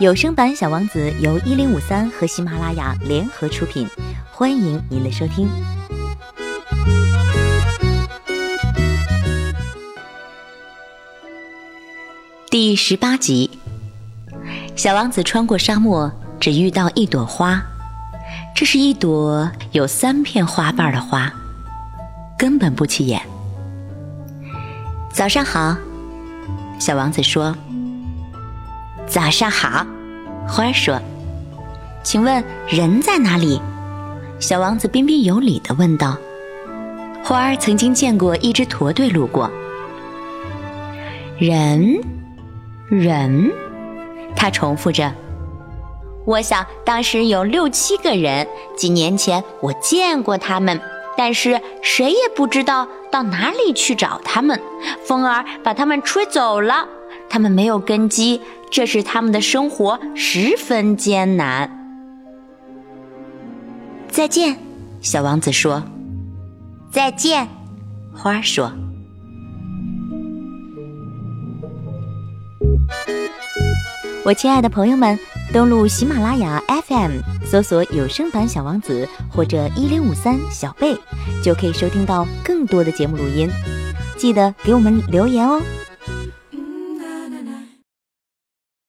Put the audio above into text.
有声版《小王子》由一零五三和喜马拉雅联合出品，欢迎您的收听。第十八集，小王子穿过沙漠，只遇到一朵花。这是一朵有三片花瓣的花，根本不起眼。早上好，小王子说。早上好，花儿说。请问人在哪里？小王子彬彬有礼地问道。花儿曾经见过一支驼队路过。人，人，他重复着。我想当时有六七个人。几年前我见过他们，但是谁也不知道到哪里去找他们。风儿把他们吹走了，他们没有根基，这使他们的生活十分艰难。再见，小王子说。再见，花儿说。我亲爱的朋友们。登录喜马拉雅 FM，搜索有声版《小王子》或者一零五三小贝，就可以收听到更多的节目录音。记得给我们留言哦。